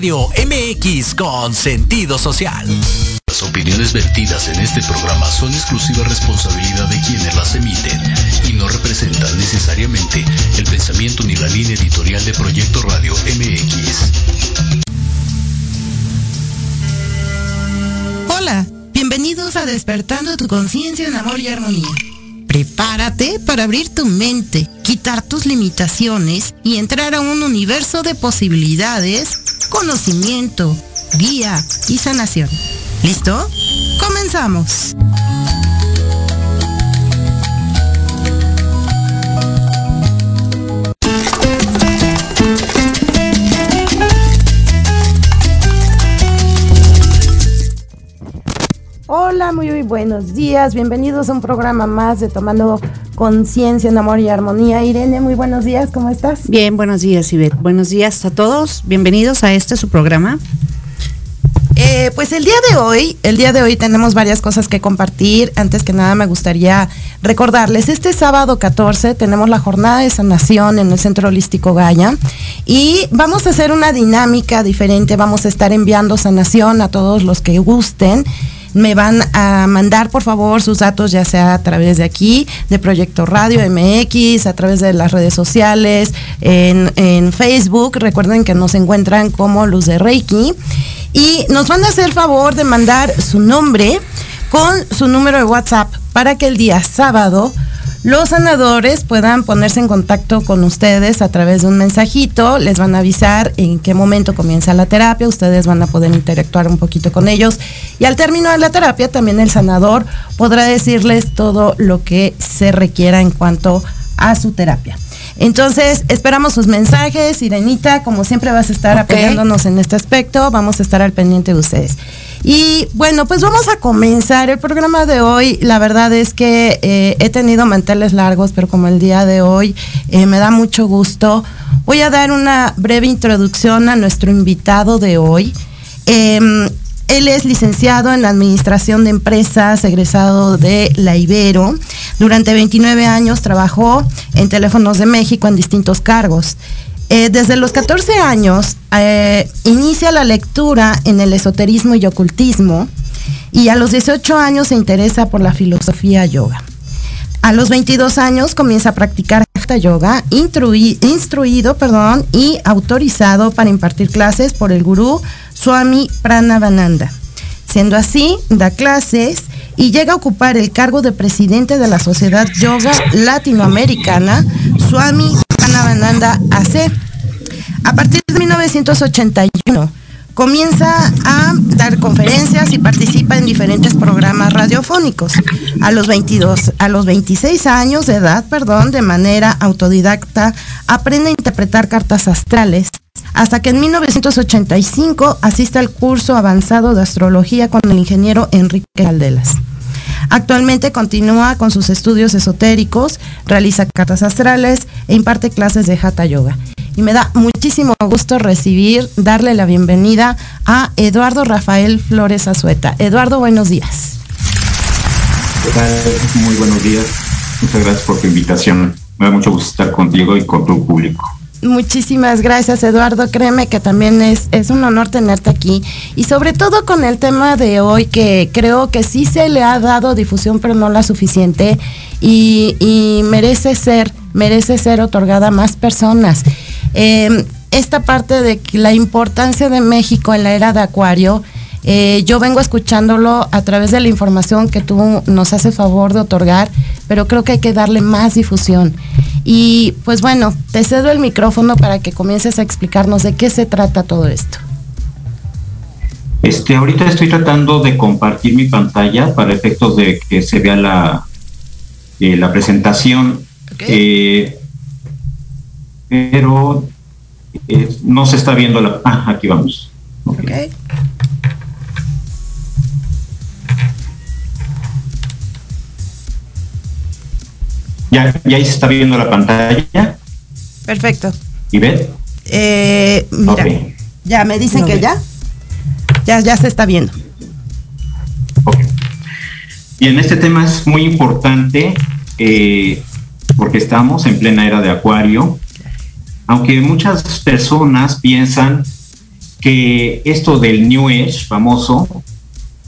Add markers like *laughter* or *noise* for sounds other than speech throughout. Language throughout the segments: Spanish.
Radio MX con sentido social. Las opiniones vertidas en este programa son exclusiva responsabilidad de quienes las emiten y no representan necesariamente el pensamiento ni la línea editorial de Proyecto Radio MX. Hola, bienvenidos a Despertando tu conciencia en amor y armonía. Prepárate para abrir tu mente, quitar tus limitaciones y entrar a un universo de posibilidades, conocimiento, guía y sanación. ¿Listo? Comenzamos. Hola, muy buenos días. Bienvenidos a un programa más de Tomando Conciencia en Amor y Armonía. Irene, muy buenos días. ¿Cómo estás? Bien, buenos días, Ivette. Buenos días a todos. Bienvenidos a este su programa. Eh, pues el día de hoy, el día de hoy tenemos varias cosas que compartir. Antes que nada me gustaría recordarles, este sábado 14 tenemos la jornada de sanación en el Centro Holístico Gaya y vamos a hacer una dinámica diferente. Vamos a estar enviando sanación a todos los que gusten me van a mandar por favor sus datos ya sea a través de aquí, de Proyecto Radio MX, a través de las redes sociales, en, en Facebook. Recuerden que nos encuentran como Luz de Reiki. Y nos van a hacer el favor de mandar su nombre con su número de WhatsApp para que el día sábado los sanadores puedan ponerse en contacto con ustedes a través de un mensajito, les van a avisar en qué momento comienza la terapia, ustedes van a poder interactuar un poquito con ellos y al término de la terapia también el sanador podrá decirles todo lo que se requiera en cuanto a su terapia. Entonces, esperamos sus mensajes. Irenita, como siempre vas a estar apoyándonos en este aspecto, vamos a estar al pendiente de ustedes. Y bueno, pues vamos a comenzar el programa de hoy. La verdad es que eh, he tenido manteles largos, pero como el día de hoy eh, me da mucho gusto. Voy a dar una breve introducción a nuestro invitado de hoy. Em, él es licenciado en Administración de Empresas, egresado de la Ibero. Durante 29 años trabajó en Teléfonos de México en distintos cargos. Eh, desde los 14 años eh, inicia la lectura en el esoterismo y ocultismo y a los 18 años se interesa por la filosofía yoga. A los 22 años comienza a practicar Hatha Yoga, instruido perdón, y autorizado para impartir clases por el gurú Swami Pranavananda. Siendo así, da clases y llega a ocupar el cargo de presidente de la Sociedad Yoga Latinoamericana, Swami Pranavananda AC. A partir de 1981 comienza a dar conferencias y participa en diferentes programas radiofónicos. A los 22, a los 26 años de edad, perdón, de manera autodidacta, aprende a interpretar cartas astrales hasta que en 1985 asiste al curso avanzado de astrología con el ingeniero Enrique Caldelas. Actualmente continúa con sus estudios esotéricos, realiza cartas astrales e imparte clases de Hatha Yoga. Y me da muchísimo gusto recibir, darle la bienvenida a Eduardo Rafael Flores Azueta. Eduardo, buenos días. ¿Qué tal? Muy buenos días. Muchas gracias por tu invitación. Me da mucho gusto estar contigo y con tu público. Muchísimas gracias, Eduardo. Créeme que también es, es un honor tenerte aquí. Y sobre todo con el tema de hoy, que creo que sí se le ha dado difusión, pero no la suficiente. Y, y merece ser, merece ser otorgada a más personas. Eh, esta parte de la importancia de México en la era de Acuario Eh, yo vengo escuchándolo a través de la información que tú nos haces favor de otorgar, pero creo que hay que darle más difusión. Y pues bueno, te cedo el micrófono para que comiences a explicarnos de qué se trata todo esto. Este, ahorita estoy tratando de compartir mi pantalla para efectos de que se vea la, eh, la presentación. Eh, pero eh, no se está viendo la... Ah, aquí vamos. Okay. Ya, ya ahí se está viendo la pantalla. Perfecto. ¿Y ven? Eh, mira, ya me dicen que ya. Ya, ya se está viendo. Ok. Bien, este tema es muy importante eh, porque estamos en plena era de Acuario. Aunque muchas personas piensan que esto del New Age famoso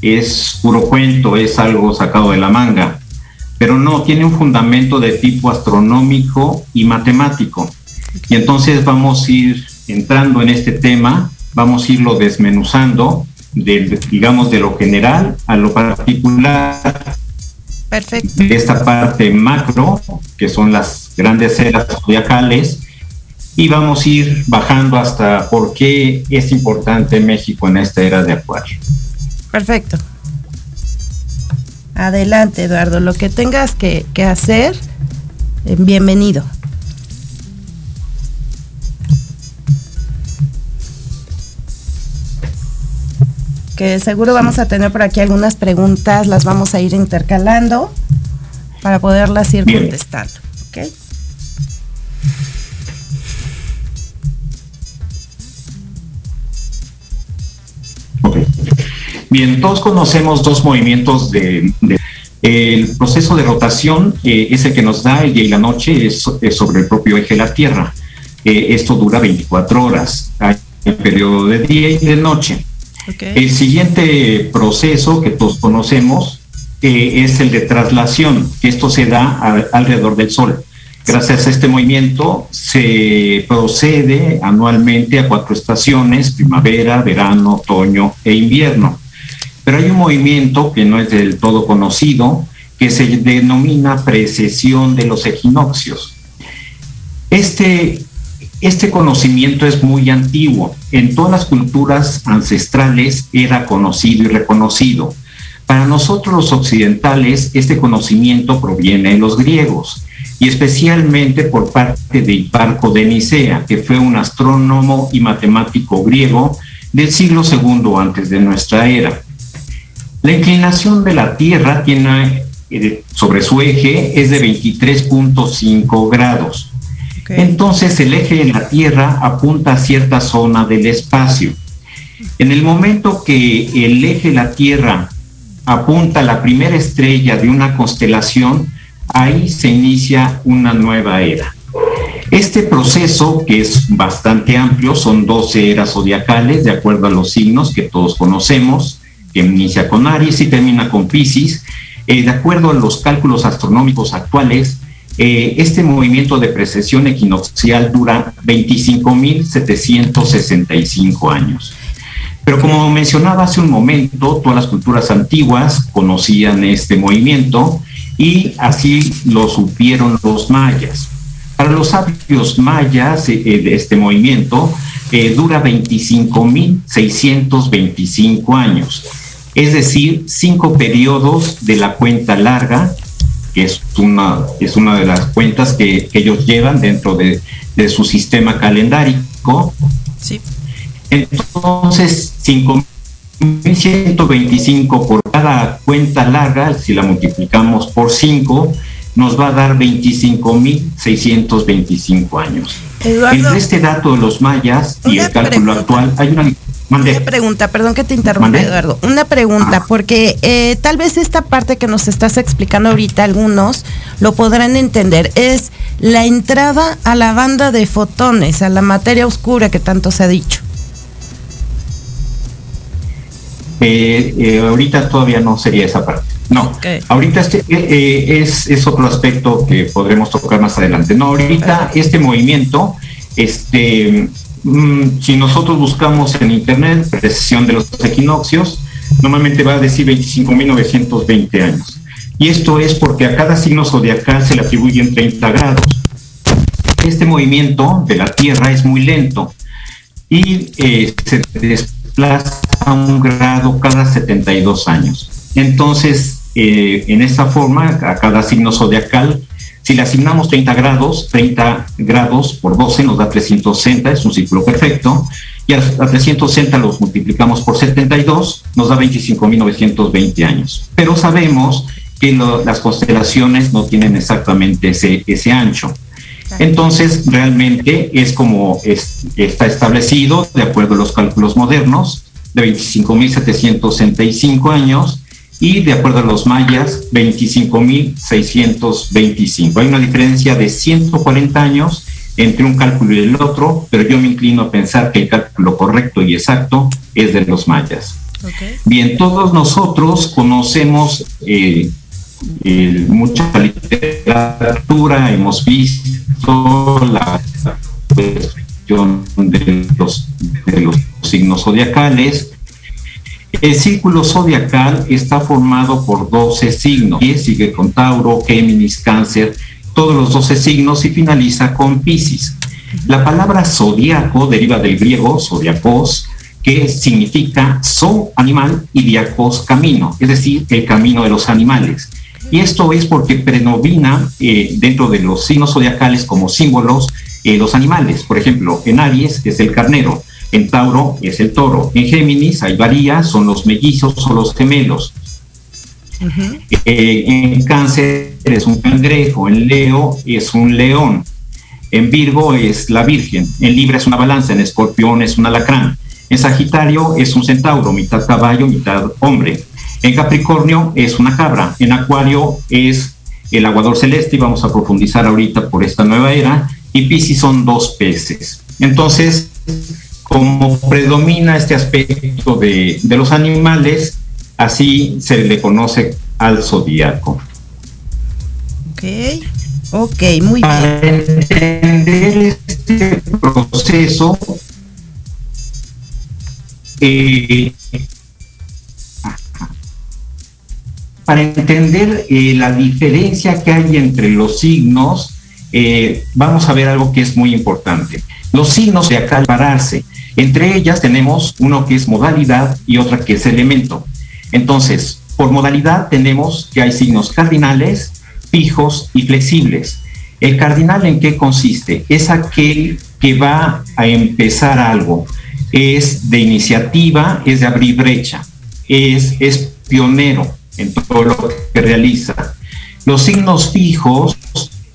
es puro cuento, es algo sacado de la manga pero no, tiene un fundamento de tipo astronómico y matemático. Y entonces vamos a ir entrando en este tema, vamos a irlo desmenuzando, digamos, de lo general a lo particular. Perfecto. De esta parte macro, que son las grandes eras zodiacales, y vamos a ir bajando hasta por qué es importante México en esta era de Acuario. Perfecto. Adelante, Eduardo. Lo que tengas que, hacer, eh, bienvenido. Que seguro vamos a tener por aquí algunas preguntas, las vamos a ir intercalando para poderlas ir contestando. Bien, todos conocemos dos movimientos de, el proceso de rotación eh, es el que nos da el día y la noche, es, sobre el propio eje de la Tierra. Eh, esto dura 24 horas, hay un periodo de día y de noche. El siguiente proceso que todos conocemos eh, es el de traslación, que esto se da alrededor del Sol. Gracias a este movimiento se procede anualmente a cuatro estaciones, primavera, verano, otoño e invierno. Pero hay un movimiento que no es del todo conocido, que se denomina precesión de los equinoccios. Este, este conocimiento es muy antiguo. En todas las culturas ancestrales era conocido y reconocido. Para nosotros los occidentales, este conocimiento proviene de los griegos y especialmente por parte de Hiparco de Nicea, que fue un astrónomo y matemático griego del siglo II antes de nuestra era. La inclinación de la Tierra tiene eh, sobre su eje es de 23.5 grados. Entonces el eje de la Tierra apunta a cierta zona del espacio. En el momento que el eje de la Tierra apunta a la primera estrella de una constelación, ahí se inicia una nueva era. Este proceso, que es bastante amplio, son 12 eras zodiacales, de acuerdo a los signos que todos conocemos, que inicia con Aries y termina con Pisces. Eh, de acuerdo a los cálculos astronómicos actuales, eh, este movimiento de precesión equinoccial dura 25.765 años. Pero como mencionaba hace un momento, todas las culturas antiguas conocían este movimiento y así lo supieron los mayas. Para los sabios mayas, eh, de este movimiento dura 25.625 años es decir, cinco periodos de la cuenta larga, que es una, es una de las cuentas que, ellos llevan dentro de, su sistema calendárico. Sí. Entonces, 5.125 por cada cuenta larga, si la multiplicamos por 5, nos va a dar 25.625 años. Entre este dato de los mayas y el cálculo actual hay una una pregunta, perdón que te interrumpa, Eduardo. Una pregunta, ah. porque eh, tal vez esta parte que nos estás explicando ahorita, algunos lo podrán entender. Es la entrada a la banda de fotones, a la materia oscura que tanto se ha dicho. Eh, eh, ahorita todavía no sería esa parte. No, ahorita este, es, es, otro aspecto que podremos tocar más adelante. No, ahorita este movimiento este, mm, si nosotros buscamos en internet precesión de los equinoccios, normalmente va a decir 25.920 años. Y esto es porque a cada signo zodiacal se le atribuyen 30 grados. Este movimiento de la Tierra es muy lento y eh, se desplaza a un grado cada 72 años. Entonces, eh, en esta forma, a cada signo zodiacal, si le asignamos 30 grados, 30 grados por 12 nos da 360, es un círculo perfecto, y a, 360 los multiplicamos por 72, nos da 25.920 años. Pero sabemos que las constelaciones no tienen exactamente ese, ese ancho. Entonces, realmente es como está establecido, de acuerdo a los cálculos modernos, de 25.765 años y de acuerdo a los mayas, 25.625. Hay una diferencia de 140 años entre un cálculo y el otro, pero yo me inclino a pensar que el cálculo correcto y exacto es de los mayas. Bien, todos nosotros conocemos eh, mucha literatura, hemos visto la cuestión de los, de los signos zodiacales, el círculo zodiacal está formado por 12 signos. Y sigue con Tauro, Géminis, Cáncer, todos los 12 signos y finaliza con Pisces. La palabra zodiaco deriva del griego zodiacos, que significa so animal y diacos camino, es decir, el camino de los animales. Y esto es porque predomina eh, dentro de los signos zodiacales como símbolos eh, los animales. Por ejemplo, en Aries es el carnero, en Tauro es el toro. En Géminis hay varía, son los mellizos o los gemelos. Eh, en Cáncer es un cangrejo, en Leo es un león, en Virgo es la Virgen, en Libra es una balanza, en Escorpión es un alacrán, en Sagitario es un centauro, mitad caballo, mitad hombre, en Capricornio es una cabra, en Acuario es el aguador celeste y vamos a profundizar ahorita por esta nueva era, y Piscis son dos peces. Entonces, como predomina este aspecto de, los animales, así se le conoce al zodíaco. Ok, ok, muy bien. Para entender este proceso, eh, para entender eh, la diferencia que hay entre los signos, eh, vamos a ver algo que es muy importante. Los signos de acá pararse. Entre ellas tenemos uno que es modalidad y otra que es elemento. Entonces, por modalidad tenemos que hay signos cardinales, fijos y flexibles. ¿El cardinal en qué consiste? Es aquel que va a empezar algo. Es de iniciativa, es de abrir brecha, es, es pionero en todo lo que realiza. Los signos fijos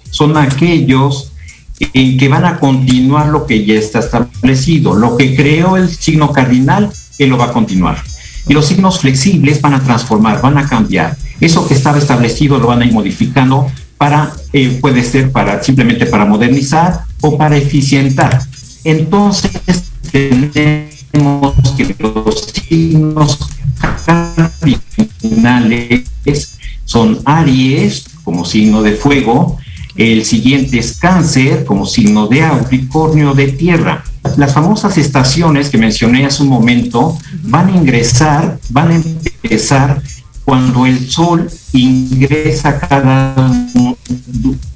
son aquellos en que van a continuar lo que ya está establecido. Lo que creó el signo cardinal, él lo va a continuar. Y los signos flexibles van a transformar, van a cambiar. Eso que estaba establecido lo van a ir modificando para, eh, puede ser para simplemente para modernizar o para eficientar. Entonces tenemos que los signos cardinales son Aries como signo de fuego, el siguiente es cáncer como signo de Capricornio de tierra. Las famosas estaciones que mencioné hace un momento van a ingresar, van a empezar cuando el sol ingresa a cada,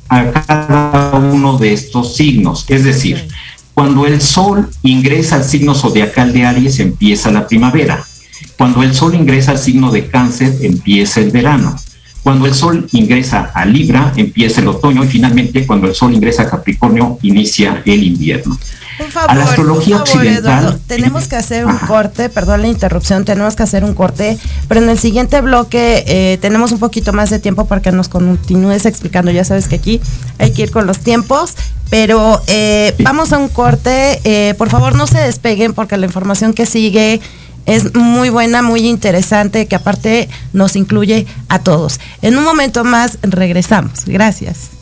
a cada uno de estos signos. Es decir, cuando el sol ingresa al signo zodiacal de Aries empieza la primavera. Cuando el sol ingresa al signo de cáncer empieza el verano. Cuando el Sol ingresa a Libra, empieza el otoño y finalmente cuando el Sol ingresa a Capricornio, inicia el invierno. Favor, a la astrología occidental. tenemos que hacer un corte, perdón la interrupción, tenemos que hacer un corte, pero en el siguiente bloque eh, tenemos un poquito más de tiempo para que nos continúes explicando. Ya sabes que aquí hay que ir con los tiempos, pero eh, vamos a un corte. Eh, por favor, no se despeguen porque la información que sigue es muy buena, muy interesante, que aparte nos incluye a todos. En un momento más regresamos. Gracias.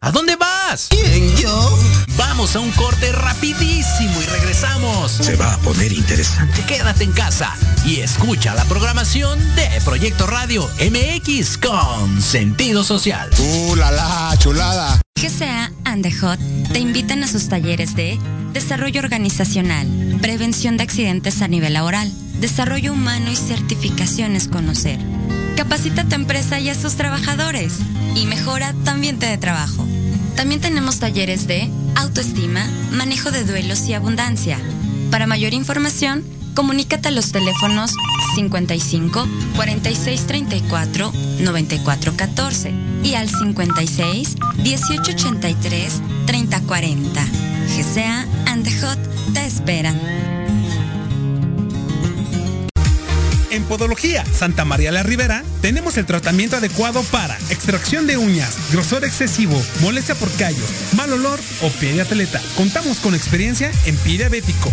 ¿A dónde vas? ¿Quién, yo? Vamos a un corte rapidísimo y regresamos. Se va a poner interesante. Quédate en casa y escucha la programación de Proyecto Radio MX con sentido social. ¡Uh, la, la chulada! GCA and the Hot te invitan a sus talleres de desarrollo organizacional, prevención de accidentes a nivel laboral, desarrollo humano y certificaciones conocer. Capacita a tu empresa y a sus trabajadores y mejora tu ambiente de trabajo. También tenemos talleres de autoestima, manejo de duelos y abundancia. Para mayor información, comunícate a los teléfonos 55 46 34 94 14 y al 56 18 83 30 40. GCA and the Hot te esperan. En Podología Santa María la Ribera tenemos el tratamiento adecuado para extracción de uñas, grosor excesivo, molestia por callos, mal olor o pie de atleta. Contamos con experiencia en pie diabético.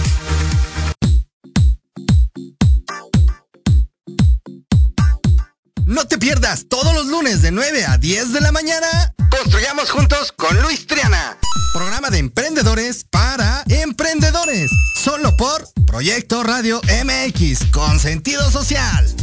Pierdas todos los lunes de 9 a 10 de la mañana. Construyamos juntos con Luis Triana. Programa de emprendedores para emprendedores. Solo por Proyecto Radio MX con sentido social.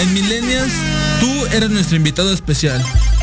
En Millennials, tú eres nuestro invitado especial.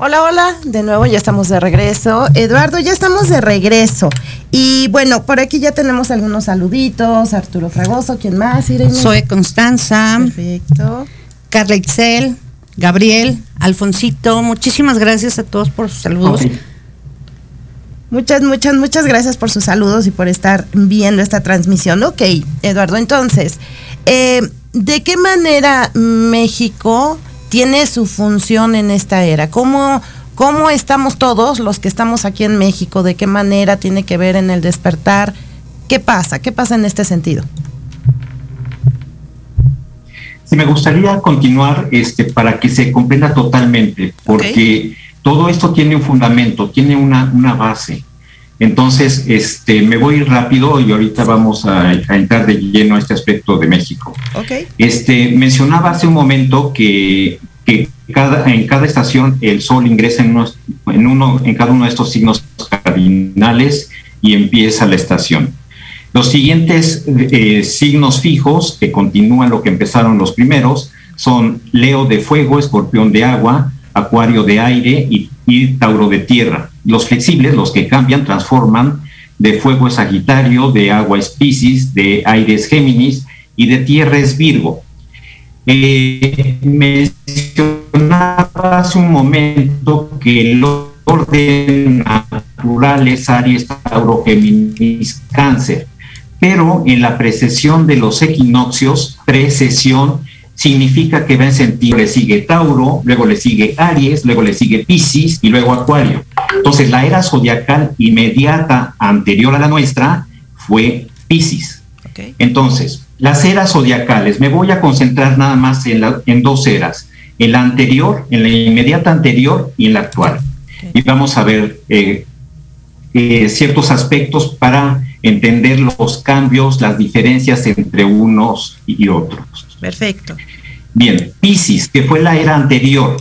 Hola, hola, de nuevo ya estamos de regreso. Eduardo, ya estamos de regreso. Y bueno, por aquí ya tenemos algunos saluditos. Arturo Fragoso, ¿quién más? Irene? Soy Constanza. Perfecto. Carla Excel, Gabriel, Alfonsito. Muchísimas gracias a todos por sus saludos. Muchas, muchas, muchas gracias por sus saludos y por estar viendo esta transmisión. Ok, Eduardo, entonces, eh, ¿de qué manera México tiene su función en esta era? ¿Cómo, ¿Cómo estamos todos los que estamos aquí en México? ¿De qué manera tiene que ver en el despertar? ¿Qué pasa? ¿Qué pasa en este sentido? Sí, me gustaría continuar este, para que se comprenda totalmente, porque todo esto tiene un fundamento, tiene una, una base. Entonces, este, me voy rápido y ahorita vamos a, a entrar de lleno a este aspecto de México. Ok. Este, mencionaba hace un momento que, que cada, en cada estación el Sol ingresa en, unos, en, uno, en cada uno de estos signos cardinales y empieza la estación. Los siguientes eh, signos fijos, que continúan lo que empezaron los primeros, son Leo de fuego, Escorpión de agua, Acuario de aire y, y Tauro de tierra. Los flexibles, los que cambian, transforman, de fuego es Sagitario, de agua es Piscis, de aire es Géminis y de tierra es Virgo. Eh, mencionaba hace un momento que el orden natural es Aries, Tauro, Géminis, Cáncer, pero en la precesión de los equinoccios, precesión, significa que va en sentido, le sigue Tauro, luego le sigue Aries, luego le sigue Piscis y luego Acuario. Entonces la era zodiacal inmediata anterior a la nuestra fue Piscis. Okay. Entonces, las eras zodiacales, me voy a concentrar nada más en, la, en dos eras, en la anterior, en la inmediata anterior y en la actual. Okay. Y vamos a ver eh, eh, ciertos aspectos para entender los cambios, las diferencias entre unos y otros. Perfecto. Bien, Piscis, que fue la era anterior.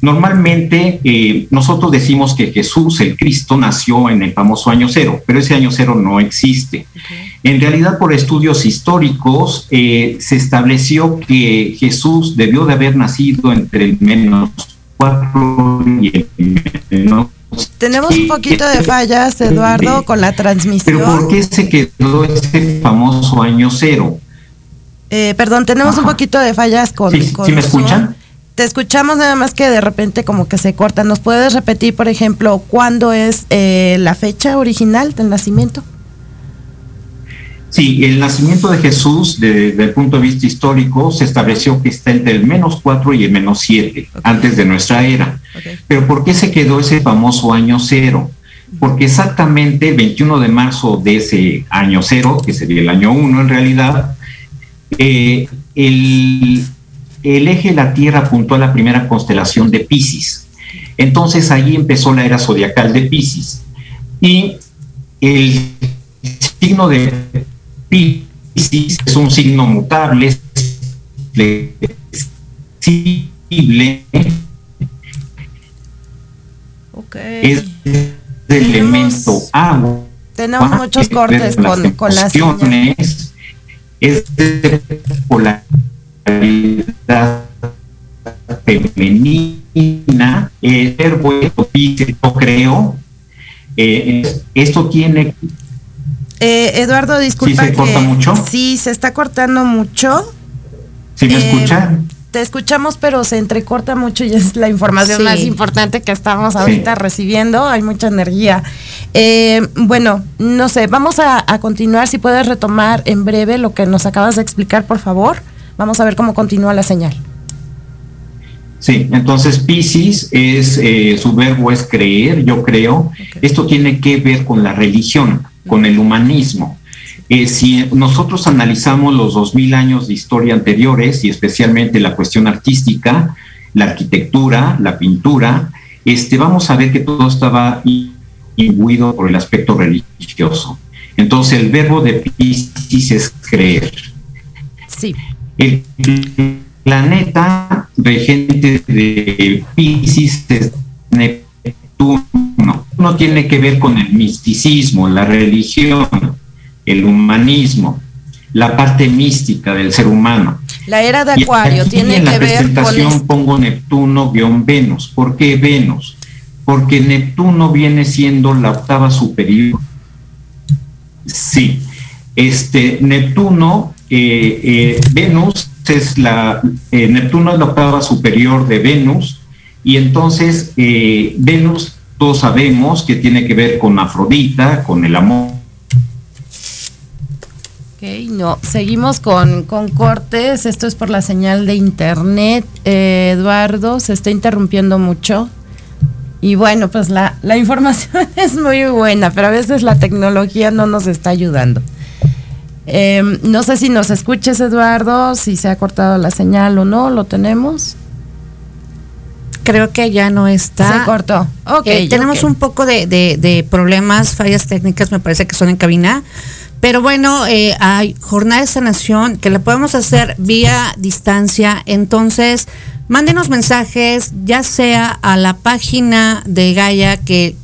Normalmente eh, nosotros decimos que Jesús, el Cristo, nació en el famoso año cero, pero ese año cero no existe. Okay. En realidad, por estudios históricos, eh, se estableció que Jesús debió de haber nacido entre el menos 4 y el menos Tenemos un poquito de fallas, Eduardo, con la transmisión. Pero ¿por qué se quedó ese famoso año cero? Eh, perdón, tenemos un poquito de fallas con... ¿Sí, con ¿sí me escuchan? Te escuchamos nada más que de repente como que se corta. ¿Nos puedes repetir, por ejemplo, cuándo es eh, la fecha original del nacimiento? Sí, el nacimiento de Jesús, de- desde el punto de vista histórico, se estableció que está entre el menos 4 y el menos 7, antes de nuestra era. Pero ¿por qué se quedó ese famoso año cero? Porque exactamente el 21 de marzo de ese año cero, que sería el año 1 en realidad, eh, el, el eje de la Tierra apuntó a la primera constelación de Pisces. Entonces ahí empezó la era zodiacal de Pisces. Y el signo de Pisces es un signo mutable, es flexible, es de elemento agua. Tenemos muchos cortes con, con la señal. Es de polaridad femenina, el verbo es yo creo, eh, esto tiene Eh, Eduardo, disculpa ¿Sí se corta mucho? Sí, se está cortando mucho. ¿Sí me Eh, escuchan? Te escuchamos, pero se entrecorta mucho y es la información Sí. más importante que estamos ahorita recibiendo. Hay mucha energía. Eh, bueno, no sé, vamos a, a continuar. Si puedes retomar en breve lo que nos acabas de explicar, por favor. Vamos a ver cómo continúa la señal. Sí, entonces Pisces es, eh, su verbo es creer, yo creo. Esto tiene que ver con la religión, con el humanismo. Eh, si nosotros analizamos los 2000 años de historia anteriores y especialmente la cuestión artística, la arquitectura, la pintura, este, vamos a ver que todo estaba imbuido por el aspecto religioso. Entonces el verbo de Pisces es creer. Sí. El planeta regente de Pisces es Neptuno. No tiene que ver con el misticismo, la religión, el humanismo, la parte mística del ser humano. La era de Y Acuario aquí tiene en la que ver con... presentación es- pongo Neptuno-Venus. ¿Por qué Venus? Porque Neptuno viene siendo la octava superior. Sí, este Neptuno, eh, eh, Venus es la, eh, Neptuno es la octava superior de Venus y entonces Venus todos sabemos que tiene que ver con Afrodita, con el amor. Ok, no, seguimos con, con cortes. Esto es por la señal de internet. Eh, Eduardo, se está interrumpiendo mucho. Y bueno, pues la, la *laughs* información es muy buena, pero a veces la tecnología no nos está ayudando. Eh, no sé si nos escuches, Eduardo, si se ha cortado la señal o no, lo tenemos. Creo que ya no está. Se cortó. Ok, Eh, tenemos un poco de, de- de problemas, fallas técnicas, me parece que son en cabina. Pero bueno, eh, hay jornada de sanación que la podemos hacer vía distancia. Entonces, mándenos mensajes, ya sea a la página de Gaia que,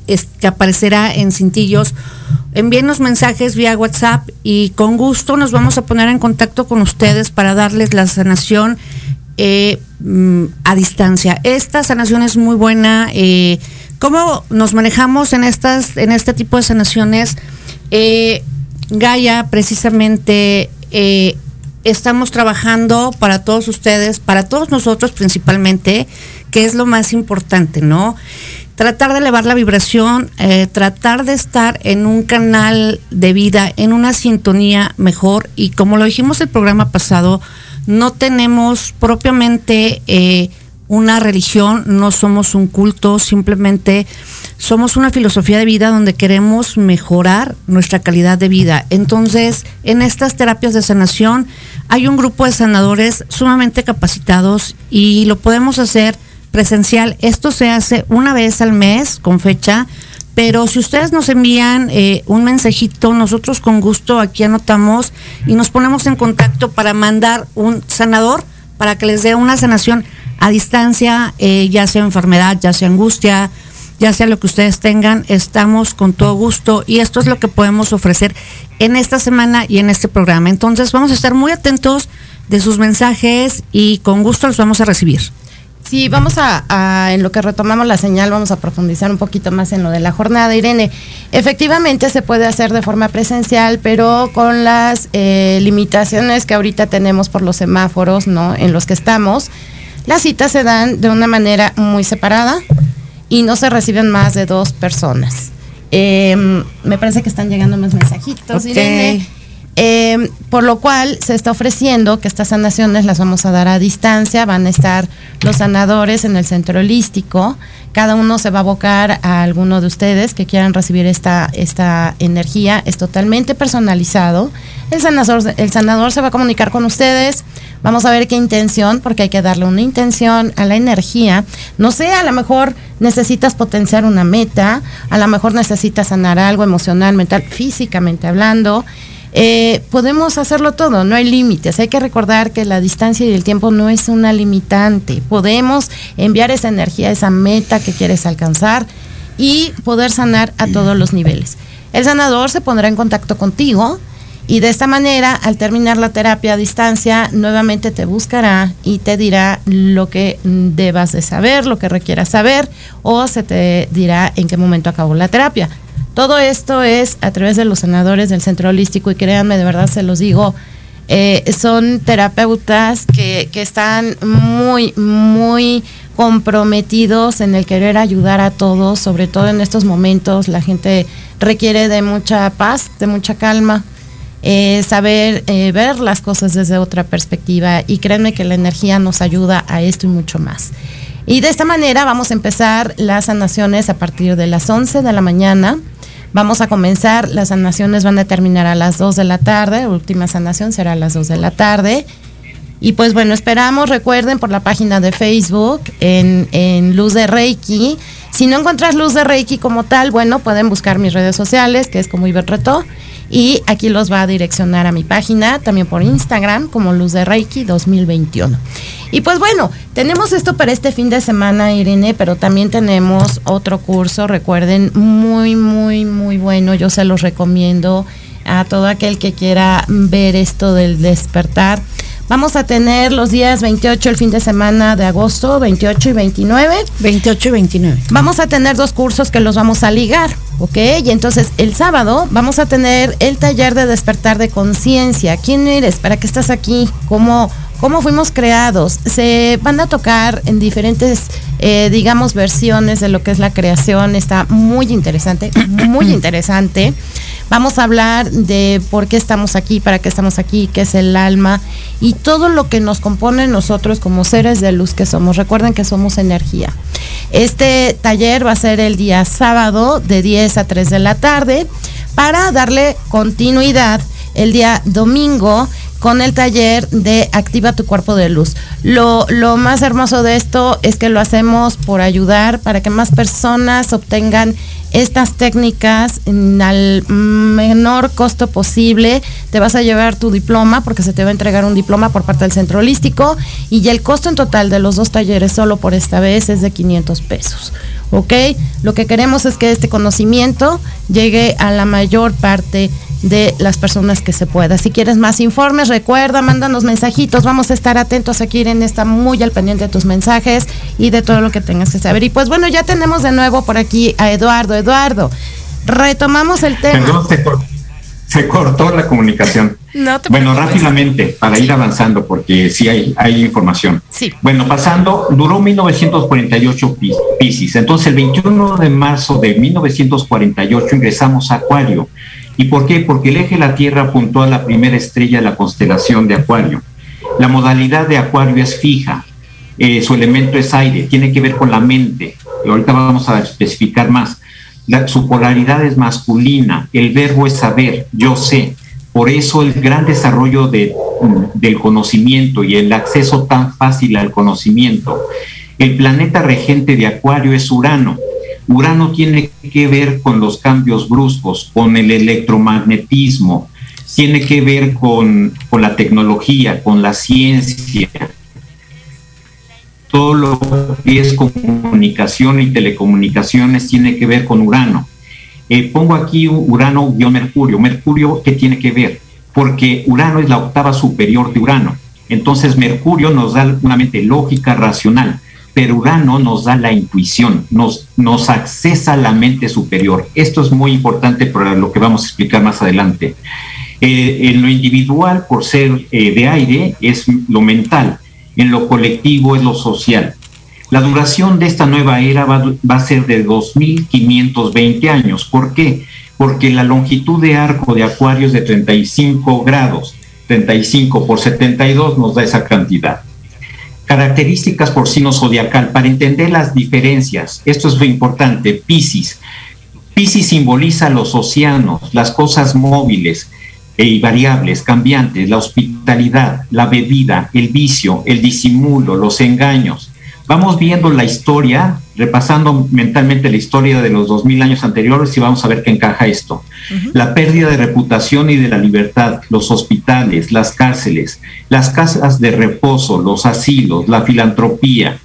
aparecerá en cintillos. Envíenos mensajes vía WhatsApp y con gusto nos vamos a poner en contacto con ustedes para darles la sanación eh, mm, a distancia. Esta sanación es muy buena. Eh, ¿Cómo nos manejamos en estas, en este tipo de sanaciones? Gaia, precisamente, eh, estamos trabajando para todos ustedes, para todos nosotros principalmente, que es lo más importante, ¿no? Tratar de elevar la vibración, eh, tratar de estar en un canal de vida, en una sintonía mejor. Y como lo dijimos el programa pasado, no tenemos propiamente eh, una religión, no somos un culto, simplemente somos una filosofía de vida donde queremos mejorar nuestra calidad de vida. Entonces, en estas terapias de sanación hay un grupo de sanadores sumamente capacitados y lo podemos hacer presencial. Esto se hace una vez al mes con fecha, pero si ustedes nos envían eh, un mensajito, nosotros con gusto aquí anotamos y nos ponemos en contacto para mandar un sanador para que les dé una sanación a distancia, eh, ya sea enfermedad, ya sea angustia, ya sea lo que ustedes tengan, estamos con todo gusto y esto es lo que podemos ofrecer en esta semana y en este programa. Entonces vamos a estar muy atentos de sus mensajes y con gusto los vamos a recibir. Sí, vamos a, en lo que retomamos la señal, vamos a profundizar un poquito más en lo de la jornada. Irene, efectivamente se puede hacer de forma presencial, pero con las eh, limitaciones que ahorita tenemos por los semáforos, ¿no? En los que estamos, las citas se dan de una manera muy separada y no se reciben más de dos personas. Em, me parece que están llegando más mensajitos, Irene. Em, por lo cual se está ofreciendo que estas sanaciones las vamos a dar a distancia, van a estar los sanadores en el centro holístico, cada uno se va a abocar a alguno de ustedes que quieran recibir esta, esta energía, es totalmente personalizado, el sanador, el sanador se va a comunicar con ustedes, vamos a ver qué intención, porque hay que darle una intención a la energía, no sé, a lo mejor necesitas potenciar una meta, a lo mejor necesitas sanar algo emocional, mental, físicamente hablando, eh, podemos hacerlo todo, no hay límites. Hay que recordar que la distancia y el tiempo no es una limitante. Podemos enviar esa energía, esa meta que quieres alcanzar y poder sanar a todos los niveles. El sanador se pondrá en contacto contigo y de esta manera, al terminar la terapia a distancia, nuevamente te buscará y te dirá lo que debas de saber, lo que requieras saber o se te dirá en qué momento acabó la terapia. Todo esto es a través de los sanadores del centro holístico y créanme, de verdad se los digo, eh, son terapeutas que, que están muy, muy comprometidos en el querer ayudar a todos, sobre todo en estos momentos. La gente requiere de mucha paz, de mucha calma, eh, saber eh, ver las cosas desde otra perspectiva. Y créanme que la energía nos ayuda a esto y mucho más. Y de esta manera vamos a empezar las sanaciones a partir de las 11 de la mañana Vamos a comenzar, las sanaciones van a terminar a las 2 de la tarde, última sanación será a las 2 de la tarde. Y pues bueno, esperamos, recuerden por la página de Facebook en, Luz de Reiki. Si no encuentras Luz de Reiki como tal, bueno, pueden buscar mis redes sociales, que es como Iberreto. Y aquí los va a direccionar a mi página, también por Instagram, como Luz de Reiki 2021. Y pues bueno, tenemos esto para este fin de semana, Irene, pero también tenemos otro curso, recuerden, muy, muy, muy bueno. Yo se los recomiendo a todo aquel que quiera ver esto del despertar. Vamos a tener los días 28, el fin de semana de agosto, 28 y 29. 28 y 29. Vamos a tener dos cursos que los vamos a ligar, ¿ok? Y entonces el sábado vamos a tener el taller de despertar de conciencia. ¿Quién eres? ¿Para qué estás aquí? ¿Cómo, cómo fuimos creados? Se van a tocar en diferentes, eh, digamos, versiones de lo que es la creación. Está muy interesante, muy *clears throat* interesante. Vamos a hablar de por qué estamos aquí, para qué estamos aquí, qué es el alma y todo lo que nos compone nosotros como seres de luz que somos. Recuerden que somos energía. Este taller va a ser el día sábado de 10 a 3 de la tarde para darle continuidad el día domingo con el taller de Activa tu cuerpo de luz. Lo, lo, más hermoso de esto es que lo hacemos por ayudar para que más personas obtengan estas técnicas al menor costo posible. Te vas a llevar tu diploma porque se te va a entregar un diploma por parte del centro holístico y el costo en total de los dos talleres solo por esta vez es de 500 pesos. ¿Ok? Lo que queremos es que este conocimiento llegue a la mayor parte de las personas que se pueda. Si quieres más informes, recuerda, mándanos mensajitos. Vamos a estar atentos aquí. en está muy al pendiente de tus mensajes y de todo lo que tengas que saber. Y pues bueno, ya tenemos de nuevo por aquí a Eduardo. Eduardo, retomamos el tema. Se, cortó la comunicación. bueno, rápidamente, para ir avanzando, porque sí hay, hay información. Sí. Bueno, pasando, duró 1948 Pisces. Entonces, el 21 de marzo de 1948 ingresamos a Acuario. ¿Y por qué? Porque el eje de la Tierra apuntó a la primera estrella de la constelación de Acuario. La modalidad de Acuario es fija, eh, su elemento es aire, tiene que ver con la mente. ahorita vamos a especificar más. Su polaridad es masculina, el verbo es saber, yo sé. Por eso el gran desarrollo de, del conocimiento y el acceso tan fácil al conocimiento. El planeta regente de Acuario es Urano Urano tiene que ver con los cambios bruscos, con el electromagnetismo, tiene que ver con, la tecnología, con la ciencia. Todo lo que es comunicación y telecomunicaciones tiene que ver con Urano. Eh, pongo aquí Urano-Mercurio. Mercurio, ¿qué tiene que ver? Porque Urano es la octava superior de Urano. Entonces Mercurio nos da una mente lógica, racional pero Urano nos da la intuición, nos, nos accesa la mente superior. Esto es muy importante para lo que vamos a explicar más adelante. Eh, en lo individual, por ser eh, de aire, es lo mental, en lo colectivo es lo social. La duración de esta nueva era va, a ser de 2.520 años. ¿Por qué? Porque la longitud de arco de Acuario es de 35 grados. 35 por 72 nos da esa cantidad. Características por signo zodiacal, para entender las diferencias, esto es muy importante, Piscis. Piscis simboliza los océanos, las cosas móviles y variables, cambiantes, la hospitalidad, la bebida, el vicio, el disimulo, los engaños. Vamos viendo la historia, repasando mentalmente la historia de los dos mil años anteriores y vamos a ver qué encaja esto. La pérdida de reputación y de la libertad, los hospitales, las cárceles, las casas de reposo, los asilos, la filantropía,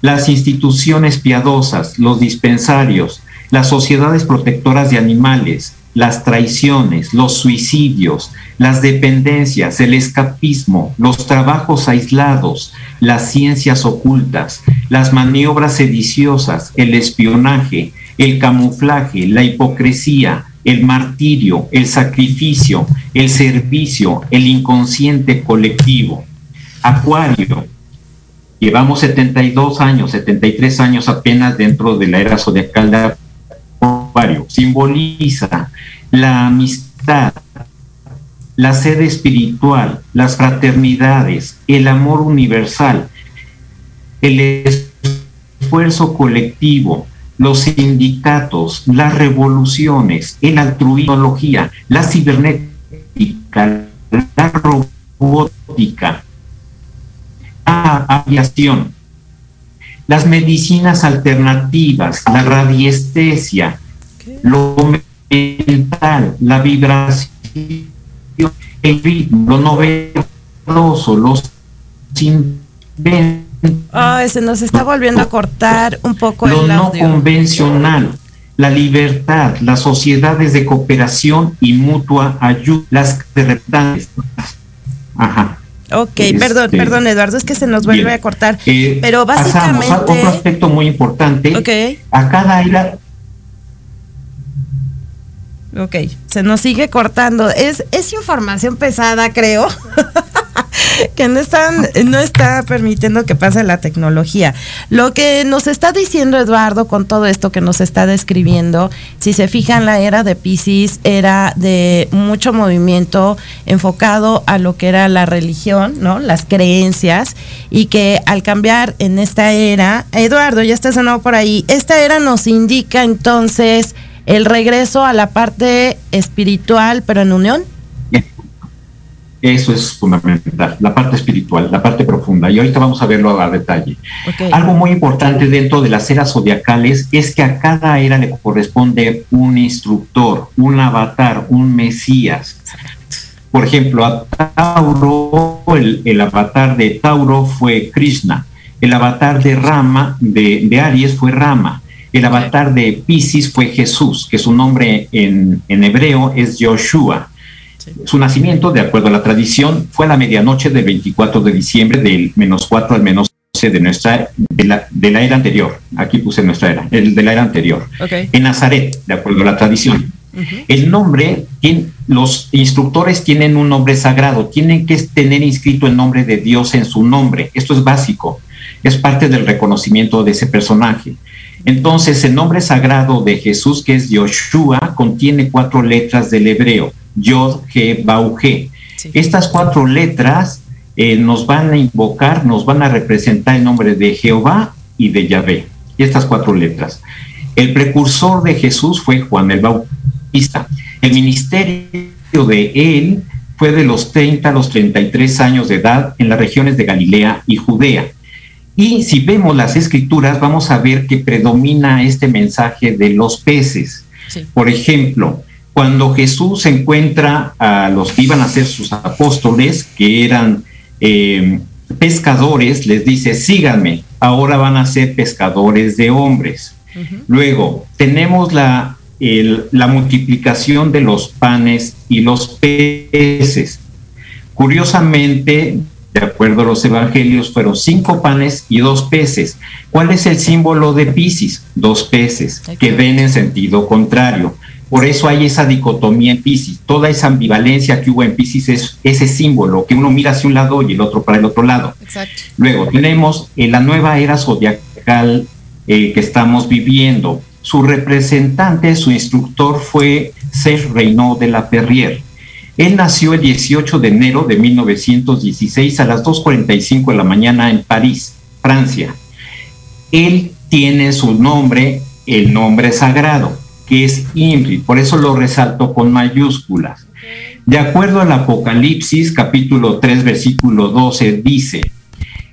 las instituciones piadosas, los dispensarios, las sociedades protectoras de animales, las traiciones, los suicidios, las dependencias, el escapismo, los trabajos aislados, las ciencias ocultas, las maniobras sediciosas, el espionaje, el camuflaje, la hipocresía, el martirio, el sacrificio, el servicio, el inconsciente colectivo. Acuario. Llevamos 72 años, 73 años apenas dentro de la era zodiacal de Simboliza la amistad, la sede espiritual, las fraternidades, el amor universal, el esfuerzo colectivo, los sindicatos, las revoluciones, el altruismo, la cibernética, la robótica, la aviación, las medicinas alternativas, la radiestesia, lo mental, la vibración, el ritmo, lo novedoso, los. Ay, se nos está volviendo a cortar un poco lo el no audio. convencional, la libertad, las sociedades de cooperación y mutua ayuda, las representantes. Ajá. Ok, Este, perdón, perdón Eduardo, es que se nos vuelve bien. a cortar. Eh, Pero pasamos a básicamente... otro aspecto muy importante. Ok. A cada Ok, se nos sigue cortando. Es, es información pesada, creo, *laughs* que no, están, no está permitiendo que pase la tecnología. Lo que nos está diciendo Eduardo con todo esto que nos está describiendo, si se fijan, la era de Pisces era de mucho movimiento enfocado a lo que era la religión, ¿no? Las creencias, y que al cambiar en esta era, Eduardo, ya estás nuevo por ahí, esta era nos indica entonces el regreso a la parte espiritual, pero en unión. Eso es fundamental, la parte espiritual, la parte profunda. Y ahorita vamos a verlo a detalle. Algo muy importante dentro de las eras zodiacales es que a cada era le corresponde un instructor, un avatar, un mesías. Por ejemplo, a Tauro, el, el avatar de Tauro fue Krishna. El avatar de Rama, de, de Aries, fue Rama. El avatar de Pisces fue Jesús, que su nombre en, en hebreo es Joshua. Su nacimiento, de acuerdo a la tradición, fue a la medianoche del 24 de diciembre, del menos 4 al menos 12 de, nuestra, de, la, de la era anterior. Aquí puse nuestra era, el de la era anterior. En Nazaret, de acuerdo a la tradición. El nombre, los instructores tienen un nombre sagrado, tienen que tener inscrito el nombre de Dios en su nombre. Esto es básico, es parte del reconocimiento de ese personaje. Entonces, el nombre sagrado de Jesús, que es Yoshua, contiene cuatro letras del hebreo, Yod, He, Bau, He. Estas cuatro letras eh, nos van a invocar, nos van a representar el nombre de Jehová y de Yahvé. Estas cuatro letras. El precursor de Jesús fue Juan el Bautista. El ministerio de él fue de los 30 a los 33 años de edad en las regiones de Galilea y Judea. Y si vemos las escrituras, vamos a ver que predomina este mensaje de los peces. Por ejemplo, cuando Jesús encuentra a los que iban a ser sus apóstoles, que eran eh, pescadores, les dice, síganme, ahora van a ser pescadores de hombres. Luego, tenemos la, el- la multiplicación de los panes y los peces. Curiosamente, de acuerdo a los evangelios, fueron cinco panes y dos peces. ¿Cuál es el símbolo de Pisces? Dos peces, que ven en sentido contrario. Por eso hay esa dicotomía en Pisces. Toda esa ambivalencia que hubo en Pisces es ese símbolo, que uno mira hacia un lado y el otro para el otro lado. Exacto. Luego tenemos en la nueva era zodiacal eh, que estamos viviendo. Su representante, su instructor fue Serge Reynaud de la Perrière. Él nació el 18 de enero de 1916 a las 2.45 de la mañana en París, Francia. Él tiene su nombre, el nombre sagrado, que es Inri, por eso lo resalto con mayúsculas. De acuerdo al Apocalipsis, capítulo 3, versículo 12, dice,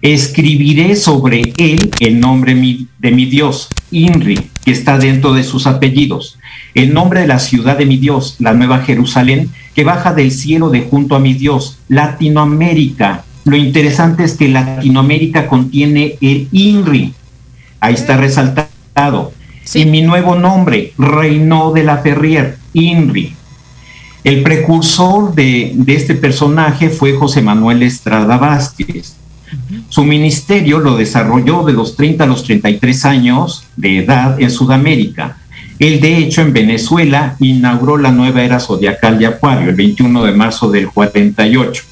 escribiré sobre él el nombre de mi Dios, Inri, que está dentro de sus apellidos, el nombre de la ciudad de mi Dios, la Nueva Jerusalén, que baja del cielo de junto a mi Dios, Latinoamérica. Lo interesante es que Latinoamérica contiene el INRI, ahí está resaltado. Y mi nuevo nombre, Reino de la Ferrier, INRI. El precursor de, de este personaje fue José Manuel Estrada Vázquez. Su ministerio lo desarrolló de los 30 a los 33 años de edad en Sudamérica. Él, de hecho, en Venezuela inauguró la nueva era zodiacal de Acuario, el 21 de marzo del 48.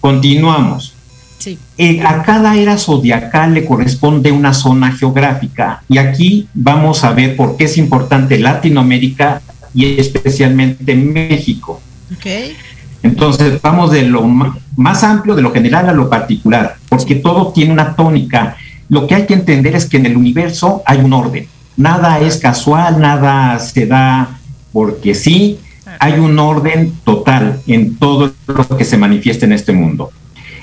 Continuamos. Sí. Eh, a cada era zodiacal le corresponde una zona geográfica y aquí vamos a ver por qué es importante Latinoamérica y especialmente México. Okay. Entonces vamos de lo más amplio, de lo general a lo particular, porque todo tiene una tónica. Lo que hay que entender es que en el universo hay un orden. Nada es casual, nada se da porque sí. Hay un orden total en todo lo que se manifiesta en este mundo.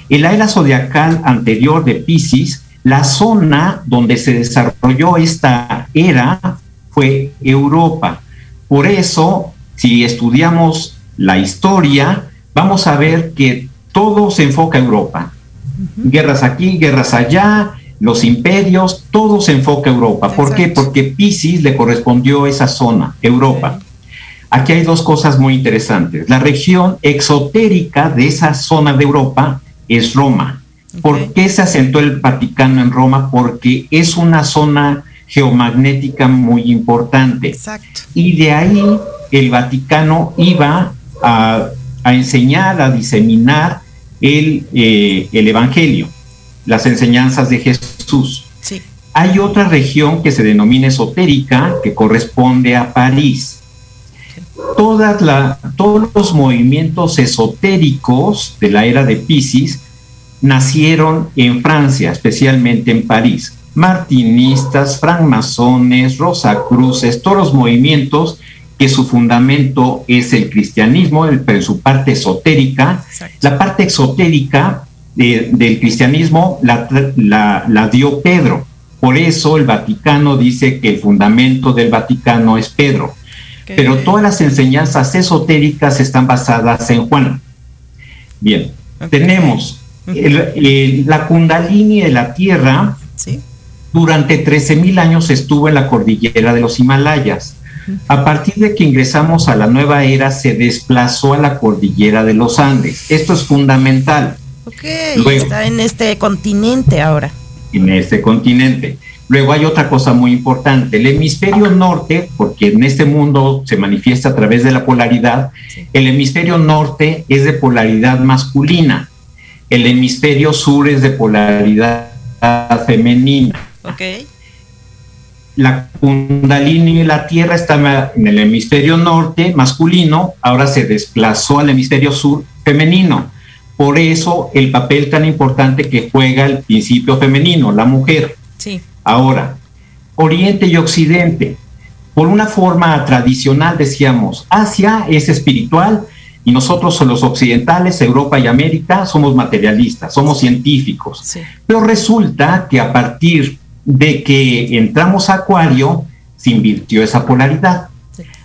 En la era zodiacal anterior de Pisces, la zona donde se desarrolló esta era fue Europa. Por eso, si estudiamos la historia, vamos a ver que todo se enfoca a Europa. Guerras aquí, guerras allá, los imperios, todo se enfoca a Europa. ¿Por qué? Porque Pisces le correspondió esa zona, Europa. Aquí hay dos cosas muy interesantes. La región exotérica de esa zona de Europa es Roma. ¿Por qué se asentó el Vaticano en Roma? Porque es una zona geomagnética muy importante. Exacto. Y de ahí el Vaticano iba a, a enseñar, a diseminar el, eh, el, Evangelio, las enseñanzas de Jesús. Sí. Hay otra región que se denomina esotérica, que corresponde a París. Todas la, todos los movimientos esotéricos de la era de Pisces nacieron en Francia, especialmente en París. Martinistas, francmasones, rosacruces, todos los movimientos que su fundamento es el cristianismo, pero su parte esotérica. La parte exotérica de, del cristianismo la, la, la, dio Pedro. Por eso el Vaticano dice que el fundamento del Vaticano es Pedro. Okay. Pero todas las enseñanzas esotéricas están basadas en Juan. Bien, okay. tenemos el, el, la kundalini de la Tierra. ¿Sí? Durante 13.000 años estuvo en la cordillera de los Himalayas. A partir de que ingresamos a la nueva era, se desplazó a la cordillera de los Andes. Esto es fundamental. Ok, Luego, está en este continente ahora. En este continente. Luego hay otra cosa muy importante. El hemisferio norte, porque en este mundo se manifiesta a través de la polaridad, sí. el hemisferio norte es de polaridad masculina. El hemisferio sur es de polaridad femenina. Ok la kundalini de la Tierra está en el hemisferio norte masculino, ahora se desplazó al hemisferio sur femenino. Por eso el papel tan importante que juega el principio femenino, la mujer. Sí. Ahora, Oriente y Occidente. Por una forma tradicional decíamos, Asia es espiritual y nosotros los occidentales, Europa y América, somos materialistas, somos científicos. Sí. Pero resulta que a partir de que entramos a Acuario, se invirtió esa polaridad.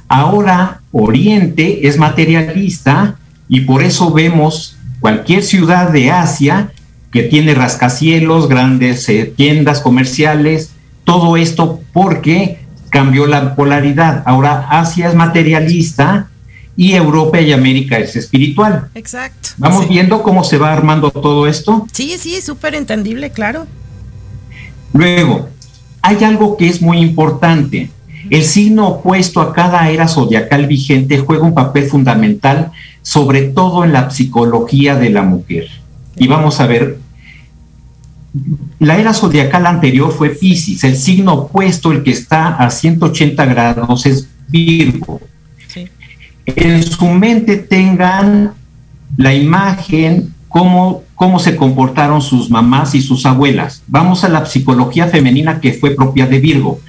Ahora Oriente es materialista y por eso vemos cualquier ciudad de Asia que tiene rascacielos, grandes eh, tiendas comerciales, todo esto porque cambió la polaridad. Ahora Asia es materialista y Europa y América es espiritual. Exacto. Vamos Sí. viendo cómo se va armando todo esto. Sí, sí, súper entendible, claro. Luego, hay algo que es muy importante. El signo opuesto a cada era zodiacal vigente juega un papel fundamental, sobre todo en la psicología de la mujer. Y vamos a ver, la era zodiacal anterior fue Pisces, el signo opuesto, el que está a 180 grados, es Virgo. En su mente tengan la imagen, cómo, cómo se comportaron sus mamás y sus abuelas. Vamos a la psicología femenina que fue propia de Virgo.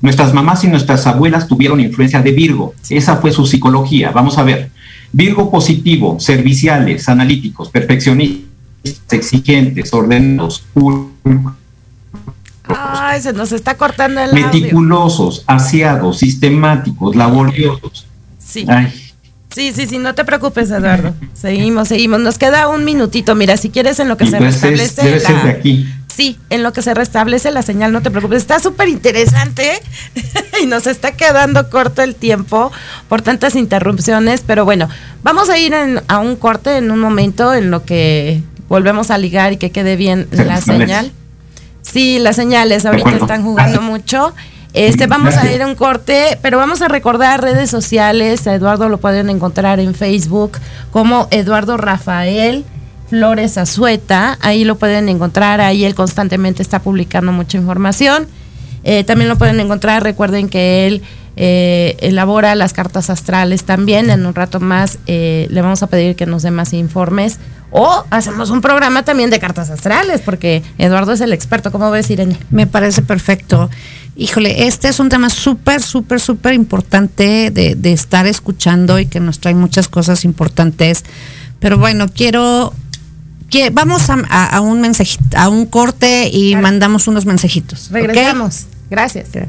Nuestras mamás y nuestras abuelas tuvieron influencia de Virgo. Esa fue su psicología. Vamos a ver. Virgo positivo, serviciales, analíticos, perfeccionistas, exigentes, ordenados, Ay, se nos está cortando el audio. meticulosos, aseados, sistemáticos, laboriosos. Sí. Ay, Sí, sí, sí, no te preocupes, Eduardo. Seguimos, seguimos. Nos queda un minutito. Mira, si quieres en lo que se restablece. debe ser la- de aquí. Sí, en lo que se restablece la señal, no te preocupes. Está súper interesante *laughs* y nos está quedando corto el tiempo por tantas interrupciones, pero bueno, vamos a ir en- a un corte en un momento en lo que volvemos a ligar y que quede bien Se la *laughs* señal. Sí, las señales ahorita están jugando mucho. Este, vamos a ir a un corte, pero vamos a recordar redes sociales. A Eduardo lo pueden encontrar en Facebook como Eduardo Rafael Flores Azueta. Ahí lo pueden encontrar. Ahí él constantemente está publicando mucha información. Eh, también lo pueden encontrar. Recuerden que él eh, elabora las cartas astrales también. En un rato más eh, le vamos a pedir que nos dé más informes. O hacemos un programa también de cartas astrales, porque Eduardo es el experto. ¿Cómo ves, Irene? Me parece perfecto. Híjole, este es un tema súper, súper, súper importante de, de estar escuchando y que nos trae muchas cosas importantes. Pero bueno, quiero que vamos a, a- a un mensajito, a un corte y mandamos unos mensajitos. Regresamos. Gracias. En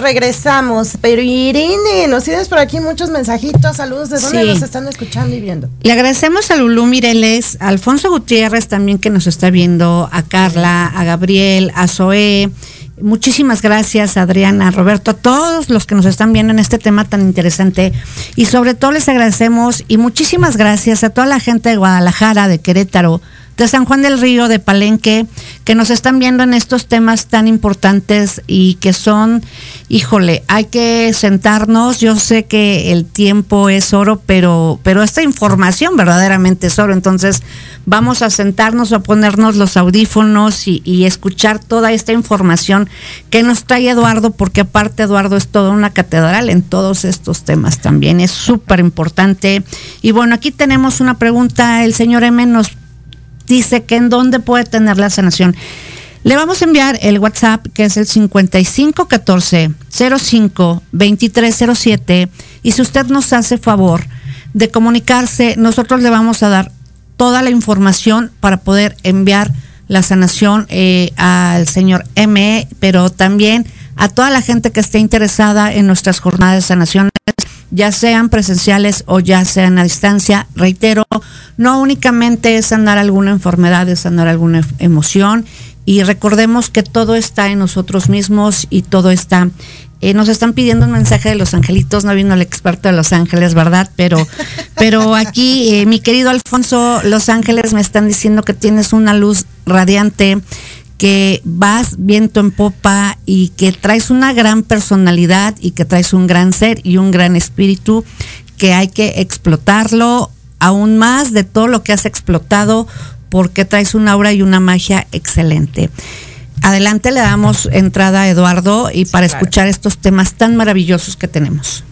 Regresamos. Pero Irene, nos tienes por aquí muchos mensajitos, saludos, ¿de dónde Sí. nos están escuchando y viendo? Le agradecemos a Lulú Mireles, a Alfonso Gutiérrez también que nos está viendo, a Carla, a Gabriel, a Zoé. Muchísimas gracias, Adriana, Roberto, a todos los que nos están viendo en este tema tan interesante. Y sobre todo les agradecemos y muchísimas gracias a toda la gente de Guadalajara, de Querétaro, de San Juan del Río, de Palenque, que nos están viendo en estos temas tan importantes y que son, híjole, hay que sentarnos. Yo sé que el tiempo es oro, pero, pero esta información verdaderamente es oro. Entonces, vamos a sentarnos, a ponernos los audífonos y, y escuchar toda esta información que nos trae Eduardo, porque aparte Eduardo es toda una catedral en todos estos temas también. Es súper importante. Y bueno, aquí tenemos una pregunta. El señor M nos dice que en dónde puede tener la sanación. Le vamos a enviar el WhatsApp que es el 5514 05 2307 y si usted nos hace favor de comunicarse, nosotros le vamos a dar toda la información para poder enviar la sanación eh, al señor M, pero también a toda la gente que esté interesada en nuestras jornadas de sanaciones, ya sean presenciales o ya sean a distancia. Reitero, no únicamente es sanar alguna enfermedad, es sanar alguna em- emoción y recordemos que todo está en nosotros mismos y todo está eh, nos están pidiendo un mensaje de los angelitos, no vino el experto de Los Ángeles, ¿verdad? Pero, *laughs* pero aquí, eh, mi querido Alfonso, Los Ángeles me están diciendo que tienes una luz radiante, que vas viento en popa y que traes una gran personalidad y que traes un gran ser y un gran espíritu que hay que explotarlo aún más de todo lo que has explotado porque traes una aura y una magia excelente. Adelante le damos entrada a Eduardo y para escuchar estos temas tan maravillosos que tenemos.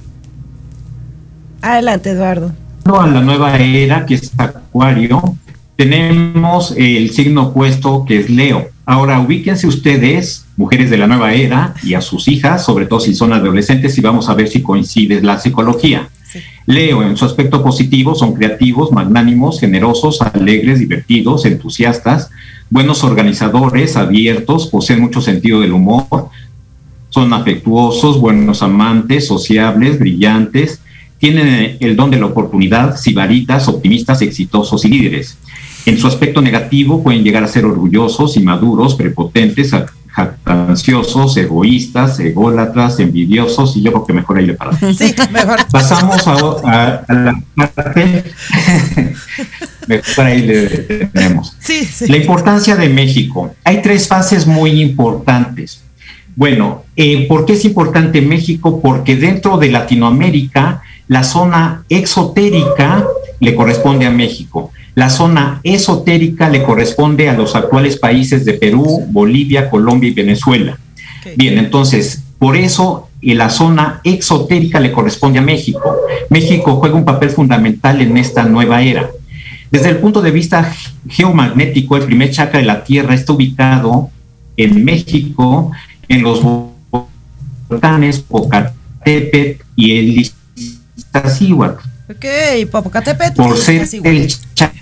Adelante, Eduardo. a la nueva era, que es Acuario, tenemos el signo opuesto que es Leo. Ahora, ubíquense ustedes, mujeres de la nueva era, y a sus hijas, sobre todo si son adolescentes, y vamos a ver si coincide la psicología. Leo, en su aspecto positivo, son creativos, magnánimos, generosos, alegres, divertidos, entusiastas, buenos organizadores, abiertos, poseen mucho sentido del humor, son afectuosos, buenos amantes, sociables, brillantes, tienen el don de la oportunidad, sibaritas, optimistas, exitosos y líderes. En su aspecto negativo pueden llegar a ser orgullosos, inmaduros, prepotentes, jactanciosos, egoístas, ególatras, envidiosos, y yo creo que mejor ahí le paramos. Sí, mejor. Pasamos a, a- a la parte, *laughs* mejor ahí le tenemos. Sí, sí. La importancia de México. Hay tres fases muy importantes. Bueno, eh, ¿por qué es importante México? Porque dentro de Latinoamérica, la zona exotérica le corresponde a México. La zona esotérica le corresponde a los actuales países de Perú, Bolivia, Colombia y Venezuela. Bien, entonces, por eso eh, la zona exotérica le corresponde a México. México juega un papel fundamental en esta nueva era. Desde el punto de vista geomagnético, el primer chakra de la Tierra está ubicado en México, en los volcanes Popocatépetl y el Iztaccíhuatl. Ok, Popocatépetl. Por ser el chakra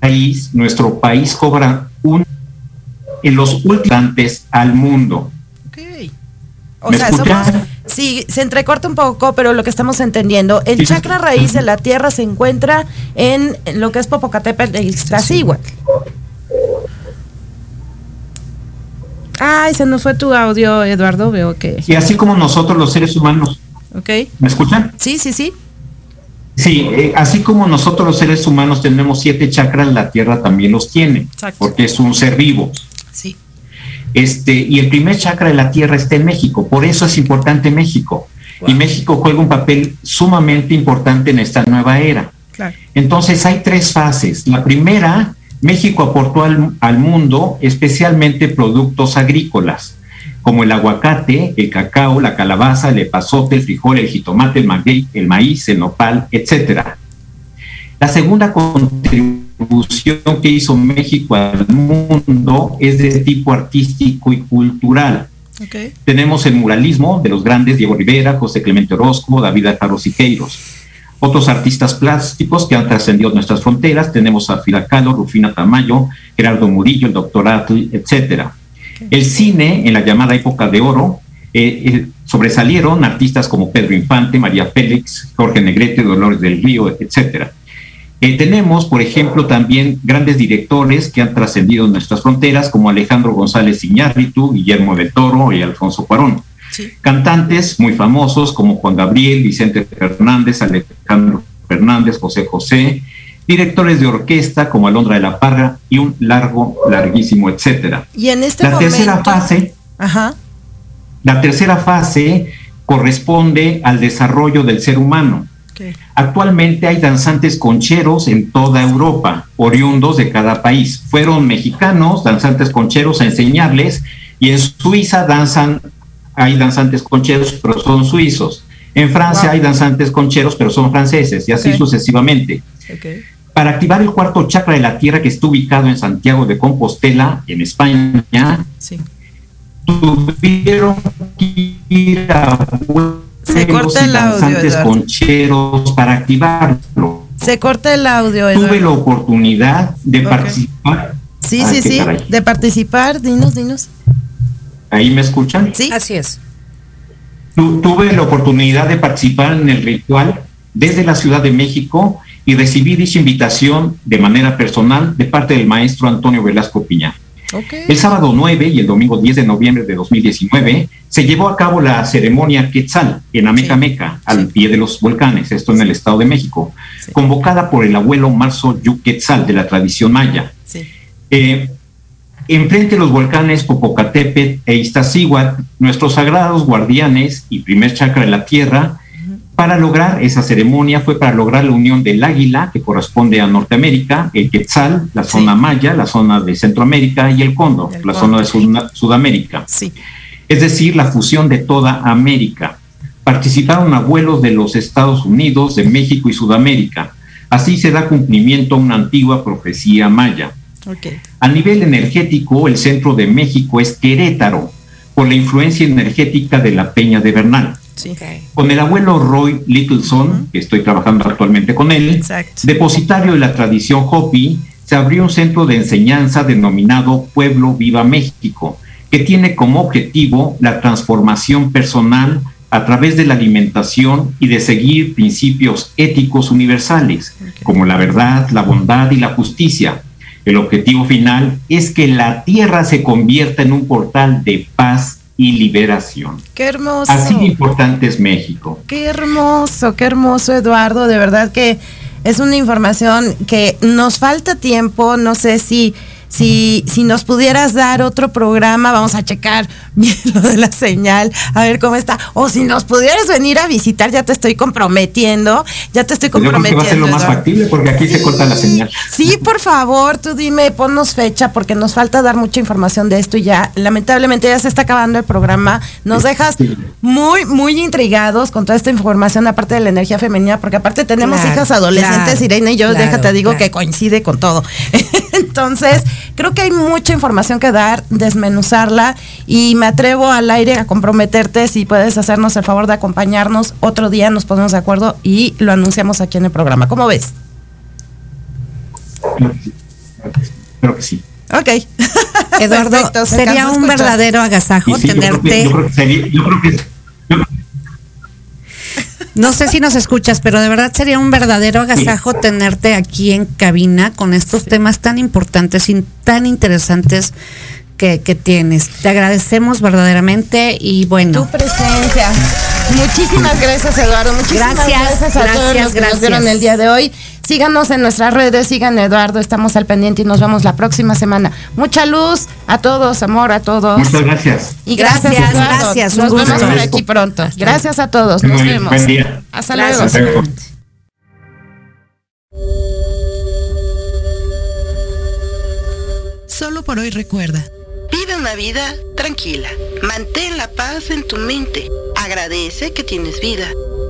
raíz, nuestro país cobra un en los últimos al mundo. O ¿Me sea, escuchan? somos, sí, se entrecorta un poco, pero lo que estamos entendiendo, el Sí. chakra raíz de la Tierra se encuentra en lo que es Popocatépetl e Iztaccíhuatl. Ay, se nos fue tu audio, Eduardo, veo que... Y así como nosotros los seres humanos, Ok. ¿me escuchan? Sí, sí, sí. Sí, eh, así como nosotros los seres humanos tenemos siete chakras, la Tierra también los tiene, porque es un ser vivo. Sí. Este, y el primer chakra de la Tierra está en México, por eso es importante México. Y México juega un papel sumamente importante en esta nueva era. Claro. Entonces hay tres fases. La primera, México aportó al, al mundo especialmente productos agrícolas, como el aguacate, el cacao, la calabaza, el epazote, el frijol, el jitomate, el maguey, el maíz, el nopal, etcétera. La segunda contribución que hizo México al mundo es de tipo artístico y cultural. Tenemos el muralismo de los grandes Diego Rivera, José Clemente Orozco, David Alfaro Siqueiros. Otros artistas plásticos que han trascendido nuestras fronteras, tenemos a Frida Kahlo, Rufina Tamayo, Gerardo Murillo, el doctor Atl, etcétera. El cine, en la llamada época de oro, eh, sobresalieron artistas como Pedro Infante, María Félix, Jorge Negrete, Dolores del Río, etcétera. tenemos, por ejemplo, también grandes directores que han trascendido nuestras fronteras, como Alejandro González Iñárritu, Guillermo de Toro y Alfonso Cuarón. Cantantes muy famosos como Juan Gabriel, Vicente Fernández, Alejandro Fernández, José José, directores de orquesta como Alondra de la Parra y un largo, larguísimo, etcétera. Y en este la tercera fase, Ajá. la tercera fase corresponde al desarrollo del ser humano. Actualmente hay danzantes concheros en toda Europa, oriundos de cada país. Fueron mexicanos, danzantes concheros, a enseñarles, y en Suiza danzan, hay danzantes concheros, pero son suizos. En Francia hay danzantes concheros, pero son franceses, y así sucesivamente. Para activar el cuarto chakra de la Tierra que está ubicado en Santiago de Compostela, en España, tuvieron que ir a se corta el audio, Eduardo. concheros para activarlo. Se corta el audio, Eduardo. Tuve la oportunidad de participar. Sí, sí, sí, de participar, dinos, dinos. ¿Ahí me escuchan? Sí. Así es. tuve la oportunidad de participar en el ritual desde la Ciudad de México y recibí dicha invitación de manera personal de parte del maestro Antonio Velasco Piña. El sábado 9 y el domingo 10 de noviembre de 2019 se llevó a cabo la ceremonia Quetzal en Ameca Meca, al pie de los volcanes, esto en el Estado de México, convocada por el abuelo Marzo Yu Quetzal de la tradición maya. Eh, enfrente de los volcanes Popocatépetl e Iztaccíhuatl, nuestros sagrados guardianes y primer chakra de la tierra, para lograr esa ceremonia fue para lograr la unión del águila, que corresponde a Norteamérica, el quetzal, la zona maya, la zona de Centroamérica, y el cóndor, la zona de Sudamérica. Es decir, la fusión de toda América. Participaron abuelos de los Estados Unidos, de México y Sudamérica. Así se da cumplimiento a una antigua profecía maya. A nivel energético, el centro de México es Querétaro, por la influencia energética de la Peña de Bernal. Con el abuelo Roy Littleson, que estoy trabajando actualmente con él, depositario de la tradición Hopi, se abrió un centro de enseñanza denominado Pueblo Viva México, que tiene como objetivo la transformación personal a través de la alimentación y de seguir principios éticos universales, como la verdad, la bondad y la justicia. El objetivo final es que la tierra se convierta en un portal de paz y liberación. Qué hermoso. Así de importante es México. Qué hermoso, qué hermoso Eduardo, de verdad que es una información que nos falta tiempo, no sé si si, si nos pudieras dar otro programa, vamos a checar *laughs* bien lo de la señal, a ver cómo está. O si nos pudieras venir a visitar, ya te estoy comprometiendo, ya te estoy comprometiendo. Pues yo creo que va a ser lo más factible porque aquí se corta la señal. Sí, por favor, tú dime, ponnos fecha porque nos falta dar mucha información de esto y ya, lamentablemente ya se está acabando el programa. Nos dejas muy, muy intrigados con toda esta información, aparte de la energía femenina, porque aparte tenemos hijas adolescentes, Irene y yo, déjate digo que coincide con todo. *laughs* Entonces, creo que hay mucha información que dar, desmenuzarla y me atrevo al aire a comprometerte si puedes hacernos el favor de acompañarnos otro día, nos ponemos de acuerdo y lo anunciamos aquí en el programa. ¿Cómo ves? Creo que sí. Ok. Eduardo, *laughs* sería un verdadero agasajo tenerte. yo creo que no sé si nos escuchas, pero de verdad sería un verdadero agasajo tenerte aquí en cabina con estos temas tan importantes y tan interesantes que, tienes. Te agradecemos verdaderamente y bueno. Tu presencia. Muchísimas gracias, Eduardo. Muchísimas gracias, a todos los que nos vieron el día de hoy. Síganos en nuestras redes, sigan Eduardo, estamos al pendiente y nos vemos la próxima semana. Mucha luz a todos, amor a todos. Muchas gracias. Y gracias, gracias. Nos vemos por aquí pronto. Gracias a todos, nos vemos. Buen día. Hasta luego. Solo por hoy recuerda. Vive una vida tranquila. Mantén la paz en tu mente. Agradece que tienes vida.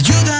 Ayúdame